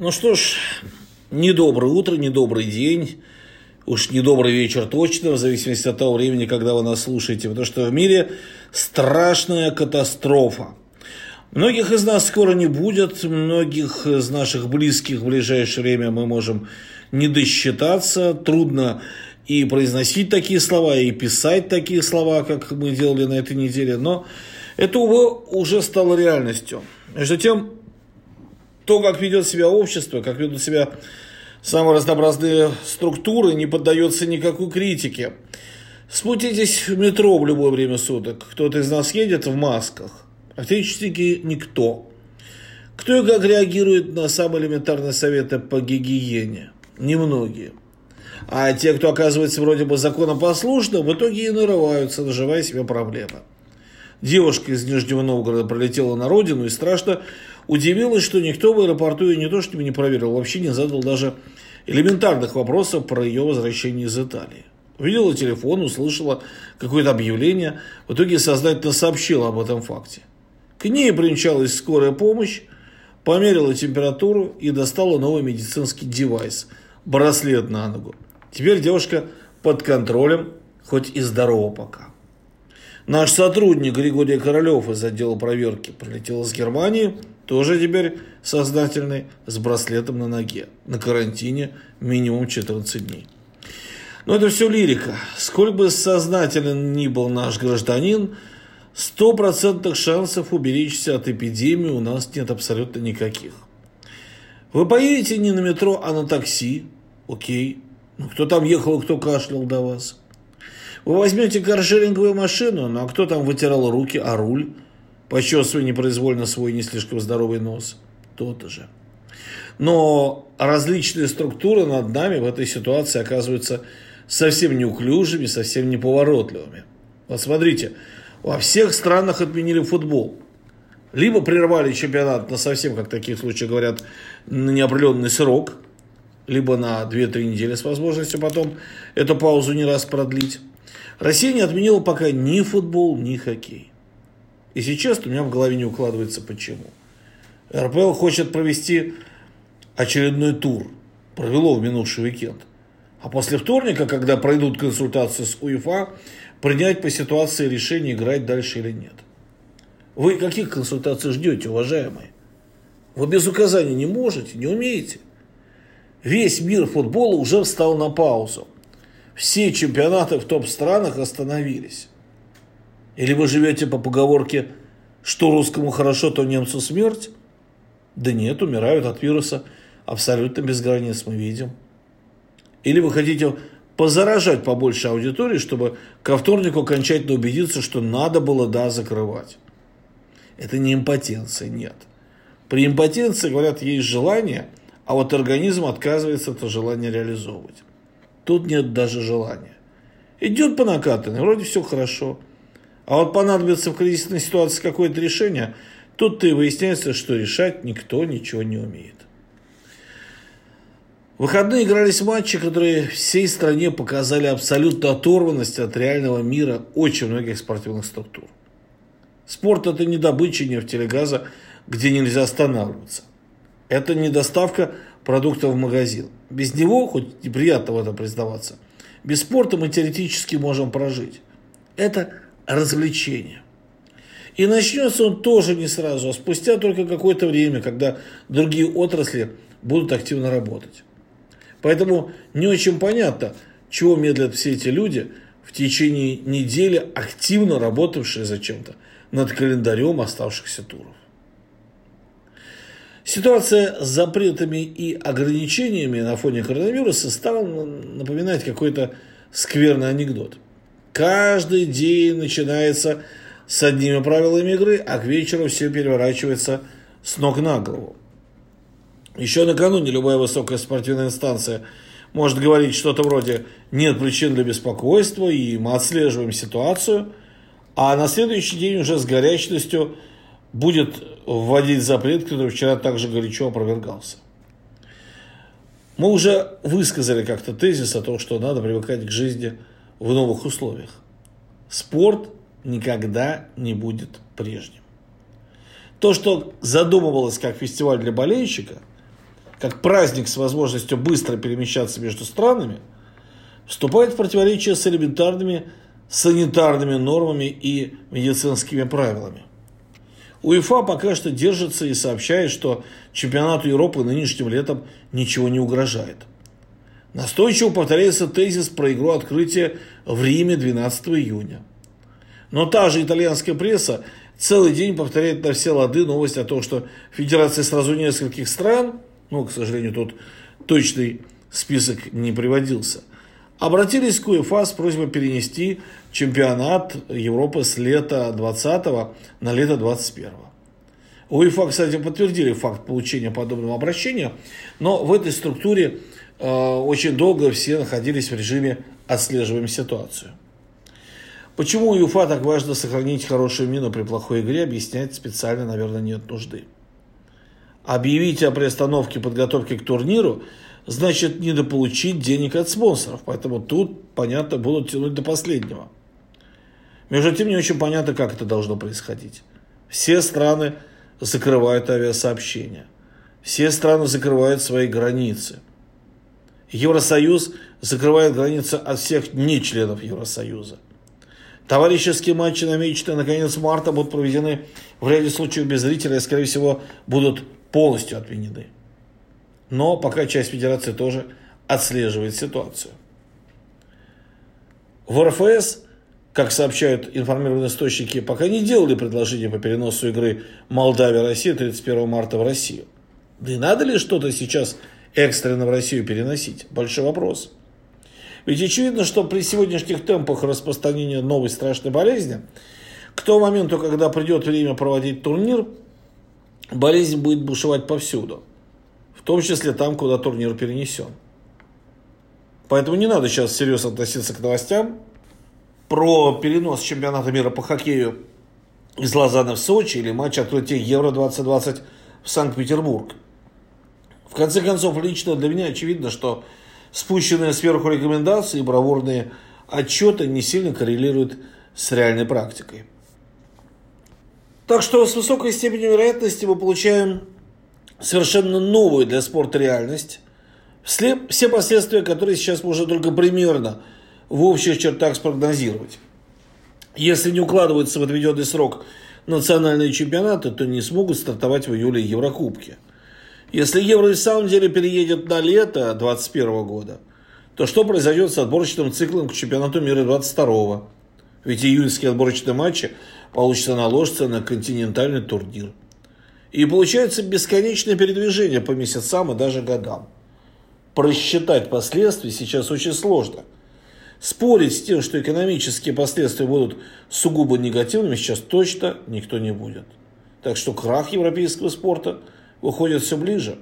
Ну что ж, недоброе утро, недобрый день, уж недобрый вечер точно, в зависимости от того времени, когда вы нас слушаете, потому что в мире страшная катастрофа. Многих из нас скоро не будет, многих из наших близких в ближайшее время мы можем не досчитаться, трудно и произносить такие слова, и писать такие слова, как мы делали на этой неделе, но это, увы, уже стало реальностью. Между тем, то, как ведет себя общество, как ведут себя самые разнообразные структуры, не поддается никакой критике. Спутитесь в метро в любое время суток. Кто-то из нас едет в масках. Практически никто. Кто и как реагирует на самые элементарные советы по гигиене? Немногие. А те, кто оказывается вроде бы законопослушным, в итоге и нарываются, наживая себе проблемы. Девушка из Нижнего Новгорода пролетела на родину и страшно удивилась, что никто в аэропорту ее не то чтобы не проверил, вообще не задал даже элементарных вопросов про ее возвращение из Италии. Увидела телефон, услышала какое-то объявление, в итоге сознательно сообщила об этом факте. К ней примчалась скорая помощь, померила температуру и достала новый медицинский девайс – браслет на ногу. Теперь девушка под контролем, хоть и здорова пока. Наш сотрудник Григорий Королев из отдела проверки прилетел из Германии, тоже теперь сознательный, с браслетом на ноге, на карантине минимум 14 дней. Но это все лирика. Сколь бы сознателен ни был наш гражданин, стопроцентных шансов уберечься от эпидемии у нас нет абсолютно никаких. Вы поедете не на метро, а на такси, окей. Ну, кто там ехал, кто кашлял до вас? Вы возьмете каршеринговую машину, ну а кто там вытирал руки, а руль, почесывая непроизвольно свой не слишком здоровый нос? Тот же. Но различные структуры над нами в этой ситуации оказываются совсем неуклюжими, совсем неповоротливыми. Вот смотрите, во всех странах отменили футбол. Либо прервали чемпионат на совсем, как в таких случаях говорят, на неопределенный срок, либо на 2-3 недели с возможностью потом эту паузу не раз продлить. Россия не отменила пока ни футбол, ни хоккей. И сейчас у меня в голове не укладывается почему. РПЛ хочет провести очередной тур. Провело в минувший уикенд. А после вторника, когда пройдут консультации с УЕФА, принять по ситуации решение, играть дальше или нет. Вы каких консультаций ждете, уважаемые? Вы без указаний не можете, не умеете. Весь мир футбола уже встал на паузу все чемпионаты в топ-странах остановились. Или вы живете по поговорке «что русскому хорошо, то немцу смерть»? Да нет, умирают от вируса абсолютно без границ, мы видим. Или вы хотите позаражать побольше аудитории, чтобы ко вторнику окончательно убедиться, что надо было, да, закрывать. Это не импотенция, нет. При импотенции, говорят, есть желание, а вот организм отказывается это желание реализовывать. Тут нет даже желания. Идет по накатанной, вроде все хорошо. А вот понадобится в кризисной ситуации какое-то решение, тут-то и выясняется, что решать никто ничего не умеет. В выходные игрались матчи, которые всей стране показали абсолютную оторванность от реального мира очень многих спортивных структур. Спорт – это не добыча нефти или газа, где нельзя останавливаться. Это не доставка продуктов в магазин. Без него, хоть неприятно в этом признаваться, без спорта мы теоретически можем прожить. Это развлечение. И начнется он тоже не сразу, а спустя только какое-то время, когда другие отрасли будут активно работать. Поэтому не очень понятно, чего медлят все эти люди в течение недели, активно работавшие зачем-то над календарем оставшихся туров. Ситуация с запретами и ограничениями на фоне коронавируса стала напоминать какой-то скверный анекдот. Каждый день начинается с одними правилами игры, а к вечеру все переворачивается с ног на голову. Еще накануне любая высокая спортивная инстанция может говорить что-то вроде «нет причин для беспокойства» и мы отслеживаем ситуацию, а на следующий день уже с горячностью – будет вводить запрет, который вчера также горячо опровергался. Мы уже высказали как-то тезис о том, что надо привыкать к жизни в новых условиях. Спорт никогда не будет прежним. То, что задумывалось как фестиваль для болельщика, как праздник с возможностью быстро перемещаться между странами, вступает в противоречие с элементарными санитарными нормами и медицинскими правилами. УЕФА пока что держится и сообщает, что чемпионату Европы нынешним летом ничего не угрожает. Настойчиво повторяется тезис про игру открытия в Риме 12 июня. Но та же итальянская пресса целый день повторяет на все лады новость о том, что Федерация сразу нескольких стран, ну, к сожалению, тут точный список не приводился, обратились к УЕФА с просьбой перенести чемпионат Европы с лета 20 на лето 21 УЕФА, кстати, подтвердили факт получения подобного обращения, но в этой структуре э, очень долго все находились в режиме «отслеживаем ситуацию». Почему УЕФА так важно сохранить хорошую мину при плохой игре, объяснять специально, наверное, нет нужды. Объявить о приостановке подготовки к турниру значит недополучить денег от спонсоров, поэтому тут, понятно, будут тянуть до последнего. Между тем, не очень понятно, как это должно происходить. Все страны закрывают авиасообщения. Все страны закрывают свои границы. Евросоюз закрывает границы от всех не членов Евросоюза. Товарищеские матчи, намеченные на конец марта, будут проведены в ряде случаев без зрителей и, скорее всего, будут полностью отменены. Но пока часть федерации тоже отслеживает ситуацию. В РФС, как сообщают информированные источники, пока не делали предложение по переносу игры Молдавия-Россия 31 марта в Россию. Да и надо ли что-то сейчас экстренно в Россию переносить? Большой вопрос. Ведь очевидно, что при сегодняшних темпах распространения новой страшной болезни, к тому моменту, когда придет время проводить турнир, болезнь будет бушевать повсюду. В том числе там, куда турнир перенесен. Поэтому не надо сейчас серьезно относиться к новостям про перенос чемпионата мира по хоккею из Лозанны в Сочи или матч открытия Евро-2020 в Санкт-Петербург. В конце концов, лично для меня очевидно, что спущенные сверху рекомендации и бравурные отчеты не сильно коррелируют с реальной практикой. Так что с высокой степенью вероятности мы получаем совершенно новую для спорта реальность, все последствия которые сейчас можно только примерно в общих чертах спрогнозировать. Если не укладываются в отведенный срок национальные чемпионаты, то не смогут стартовать в июле Еврокубки – если Евро в самом деле переедет на лето 2021 года, то что произойдет с отборочным циклом к чемпионату мира 22 Ведь июльские отборочные матчи получится наложиться на континентальный турнир. И получается бесконечное передвижение по месяцам и даже годам. Просчитать последствия сейчас очень сложно. Спорить с тем, что экономические последствия будут сугубо негативными, сейчас точно никто не будет. Так что крах европейского спорта – уходит все ближе.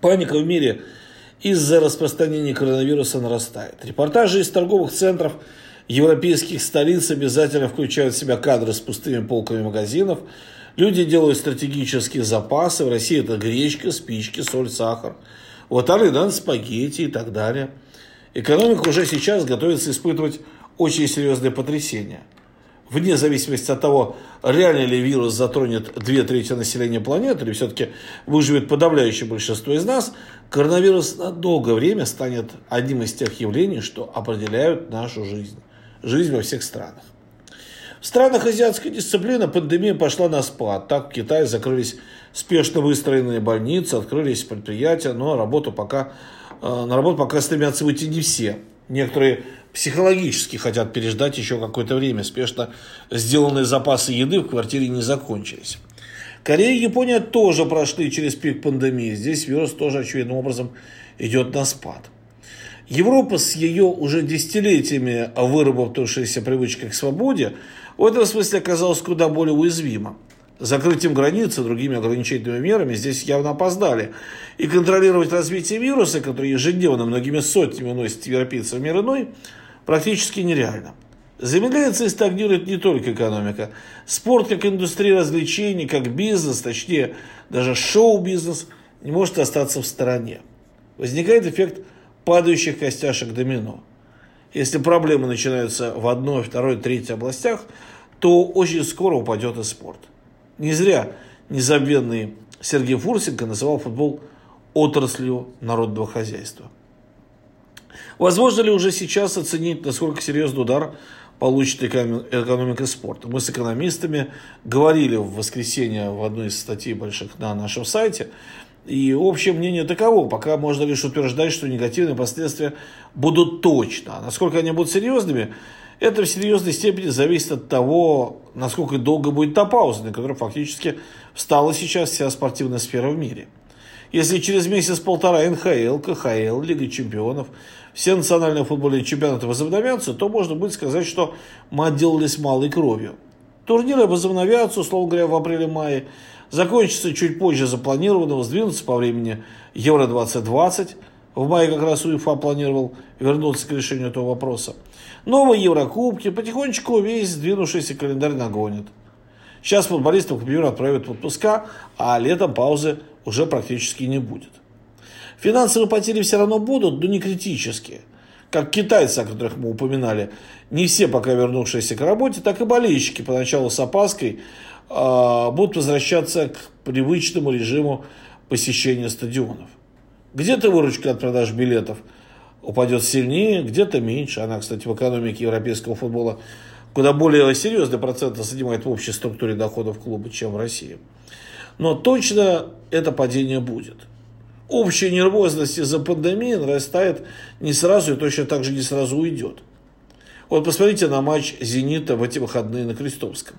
Паника в мире из-за распространения коронавируса нарастает. Репортажи из торговых центров европейских столиц обязательно включают в себя кадры с пустыми полками магазинов. Люди делают стратегические запасы. В России это гречка, спички, соль, сахар. В Италии, да, спагетти и так далее. Экономика уже сейчас готовится испытывать очень серьезные потрясения – вне зависимости от того, реально ли вирус затронет две трети населения планеты, или все-таки выживет подавляющее большинство из нас, коронавирус на долгое время станет одним из тех явлений, что определяют нашу жизнь. Жизнь во всех странах. В странах азиатской дисциплины пандемия пошла на спад. Так в Китае закрылись спешно выстроенные больницы, открылись предприятия, но работу пока, э, на работу пока стремятся выйти не все. Некоторые психологически хотят переждать еще какое-то время. Спешно сделанные запасы еды в квартире не закончились. Корея и Япония тоже прошли через пик пандемии. Здесь вирус тоже очевидным образом идет на спад. Европа с ее уже десятилетиями выработавшейся привычкой к свободе в этом смысле оказалась куда более уязвима закрытием границ и другими ограничительными мерами здесь явно опоздали. И контролировать развитие вируса, который ежедневно многими сотнями уносит европейцев в мир иной, практически нереально. Замедляется и стагнирует не только экономика. Спорт как индустрия развлечений, как бизнес, точнее даже шоу-бизнес, не может остаться в стороне. Возникает эффект падающих костяшек домино. Если проблемы начинаются в одной, второй, третьей областях, то очень скоро упадет и спорт. Не зря незабвенный Сергей Фурсенко называл футбол отраслью народного хозяйства. Возможно ли уже сейчас оценить, насколько серьезный удар получит экономика спорта? Мы с экономистами говорили в воскресенье в одной из статей больших на нашем сайте, и общее мнение таково, пока можно лишь утверждать, что негативные последствия будут точно. А насколько они будут серьезными, это в серьезной степени зависит от того, насколько долго будет та пауза, на которой фактически встала сейчас вся спортивная сфера в мире. Если через месяц-полтора НХЛ, КХЛ, Лига чемпионов, все национальные футбольные чемпионаты возобновятся, то можно будет сказать, что мы отделались малой кровью. Турниры возобновятся, условно говоря, в апреле-мае, закончится чуть позже запланированного, сдвинутся по времени Евро-2020. В мае как раз УЕФА планировал вернуться к решению этого вопроса. Новые Еврокубки, потихонечку весь сдвинувшийся календарь нагонит. Сейчас футболистов, к примеру, отправят в отпуска, а летом паузы уже практически не будет. Финансовые потери все равно будут, но не критические. Как китайцы, о которых мы упоминали, не все пока вернувшиеся к работе, так и болельщики поначалу с опаской э, будут возвращаться к привычному режиму посещения стадионов. Где-то выручка от продаж билетов упадет сильнее, где-то меньше. Она, кстати, в экономике европейского футбола куда более серьезный процент занимает в общей структуре доходов клуба, чем в России. Но точно это падение будет. Общая нервозность из-за пандемии нарастает не сразу и точно так же не сразу уйдет. Вот посмотрите на матч «Зенита» в эти выходные на Крестовском.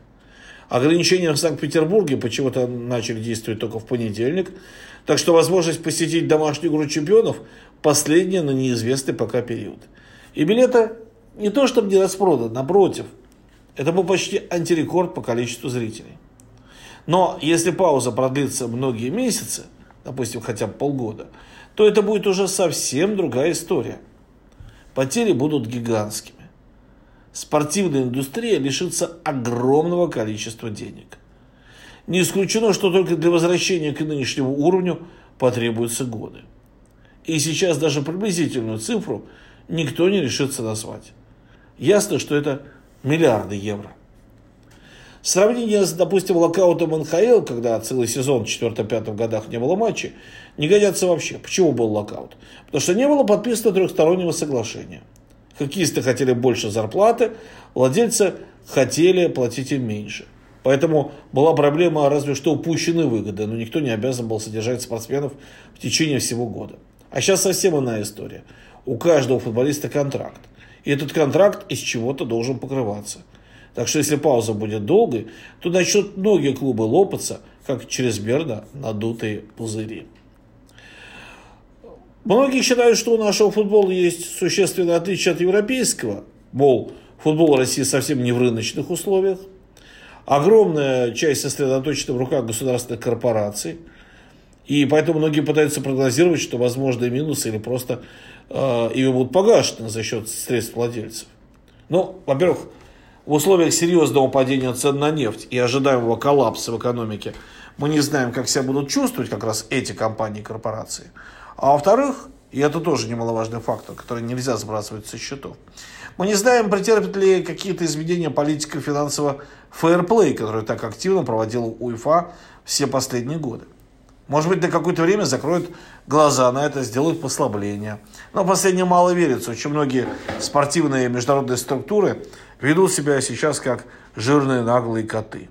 Ограничения в Санкт-Петербурге почему-то начали действовать только в понедельник. Так что возможность посетить домашнюю игру чемпионов последняя, но неизвестный пока период. И билеты не то чтобы не распроданы, напротив. Это был почти антирекорд по количеству зрителей. Но если пауза продлится многие месяцы, допустим, хотя бы полгода, то это будет уже совсем другая история. Потери будут гигантскими спортивная индустрия лишится огромного количества денег. Не исключено, что только для возвращения к нынешнему уровню потребуются годы. И сейчас даже приблизительную цифру никто не решится назвать. Ясно, что это миллиарды евро. Сравнение с, допустим, локаутом НХЛ, когда целый сезон в 4-5 годах не было матчей, не годятся вообще. Почему был локаут? Потому что не было подписано трехстороннего соглашения. Хоккеисты хотели больше зарплаты, владельцы хотели платить им меньше. Поэтому была проблема разве что упущенной выгоды, но никто не обязан был содержать спортсменов в течение всего года. А сейчас совсем иная история. У каждого футболиста контракт. И этот контракт из чего-то должен покрываться. Так что если пауза будет долгой, то начнут многие клубы лопаться, как чрезмерно надутые пузыри. Многие считают, что у нашего футбола есть существенное отличие от европейского. Мол, футбол России совсем не в рыночных условиях. Огромная часть сосредоточена в руках государственных корпораций. И поэтому многие пытаются прогнозировать, что возможные минусы или просто э, ими будут погашены за счет средств владельцев. Ну, во-первых, в условиях серьезного падения цен на нефть и ожидаемого коллапса в экономике мы не знаем, как себя будут чувствовать как раз эти компании и корпорации. А во-вторых, и это тоже немаловажный фактор, который нельзя сбрасывать со счетов, мы не знаем, претерпит ли какие-то изменения политика финансового фейерплей, который так активно проводил УЕФА все последние годы. Может быть, на какое-то время закроют глаза на это, сделают послабление. Но последнее мало верится. Очень многие спортивные международные структуры ведут себя сейчас как жирные наглые коты.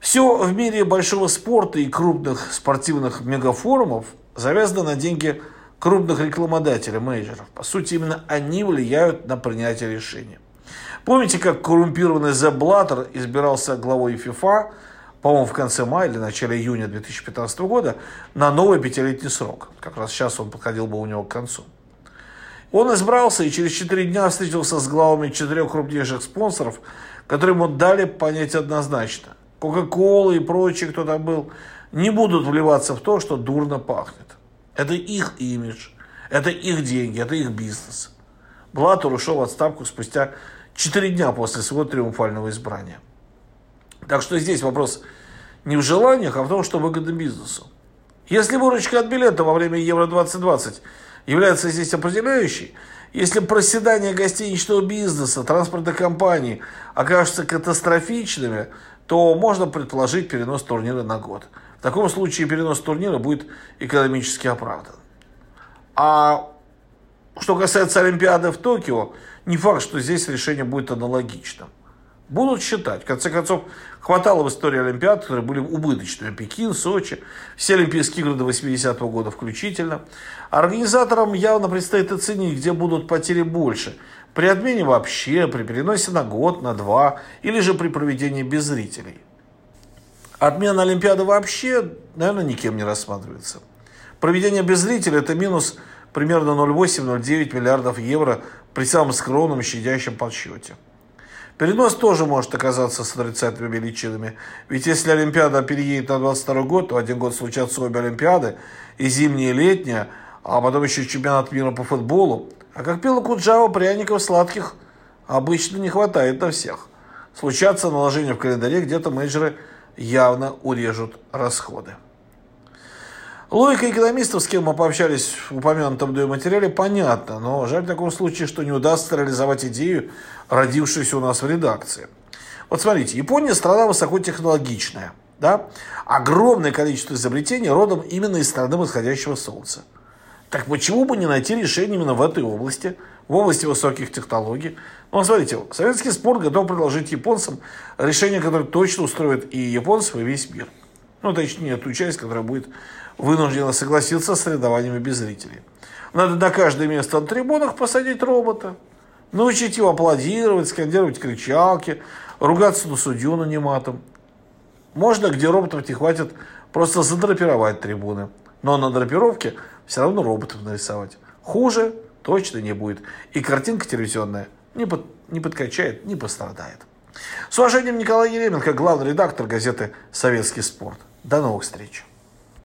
Все в мире большого спорта и крупных спортивных мегафорумов завязано на деньги крупных рекламодателей, менеджеров. По сути, именно они влияют на принятие решения. Помните, как коррумпированный Зе Блаттер избирался главой ФИФА, по-моему, в конце мая или начале июня 2015 года, на новый пятилетний срок. Как раз сейчас он подходил бы у него к концу. Он избрался и через 4 дня встретился с главами четырех крупнейших спонсоров, которые ему дали понять однозначно. Кока-кола и прочие, кто там был, не будут вливаться в то, что дурно пахнет. Это их имидж, это их деньги, это их бизнес. Блаттер ушел в отставку спустя 4 дня после своего триумфального избрания. Так что здесь вопрос не в желаниях, а в том, что выгодно бизнесу. Если выручка от билета во время Евро-2020 является здесь определяющей, если проседание гостиничного бизнеса, транспортной компании окажутся катастрофичными, то можно предположить перенос турнира на год. В таком случае перенос турнира будет экономически оправдан. А что касается Олимпиады в Токио, не факт, что здесь решение будет аналогичным. Будут считать. В конце концов, хватало в истории Олимпиад, которые были убыточными. Пекин, Сочи, все Олимпийские игры до 80-го года включительно. Организаторам явно предстоит оценить, где будут потери больше. При отмене вообще, при переносе на год, на два, или же при проведении без зрителей. Отмена Олимпиады вообще, наверное, никем не рассматривается. Проведение без зрителей – это минус примерно 0,8-0,9 миллиардов евро при самом скромном щадящем подсчете. Перенос тоже может оказаться с отрицательными величинами. Ведь если Олимпиада переедет на 22 год, то один год случатся обе Олимпиады, и зимняя, и летняя, а потом еще чемпионат мира по футболу. А как пела Куджава, пряников сладких обычно не хватает на всех. Случатся наложения в календаре, где-то менеджеры явно урежут расходы. Логика экономистов, с кем мы пообщались в упомянутом мной материале, понятна, но жаль в таком случае, что не удастся реализовать идею, родившуюся у нас в редакции. Вот смотрите, Япония страна высокотехнологичная. Да? Огромное количество изобретений родом именно из страны восходящего солнца. Так почему бы не найти решение именно в этой области, в области высоких технологий? Ну, смотрите, советский спорт готов предложить японцам решение, которое точно устроит и японцев, и весь мир. Ну, точнее, ту часть, которая будет вынуждена согласиться с соревнованиями без зрителей. Надо на каждое место на трибунах посадить робота, научить его аплодировать, скандировать кричалки, ругаться на судью наниматом. Можно, где роботов не хватит, просто задрапировать трибуны. Но на драпировке все равно роботов нарисовать. Хуже точно не будет. И картинка телевизионная не, под, не подкачает, не пострадает. С уважением, Николай Еременко, главный редактор газеты «Советский спорт». До новых встреч.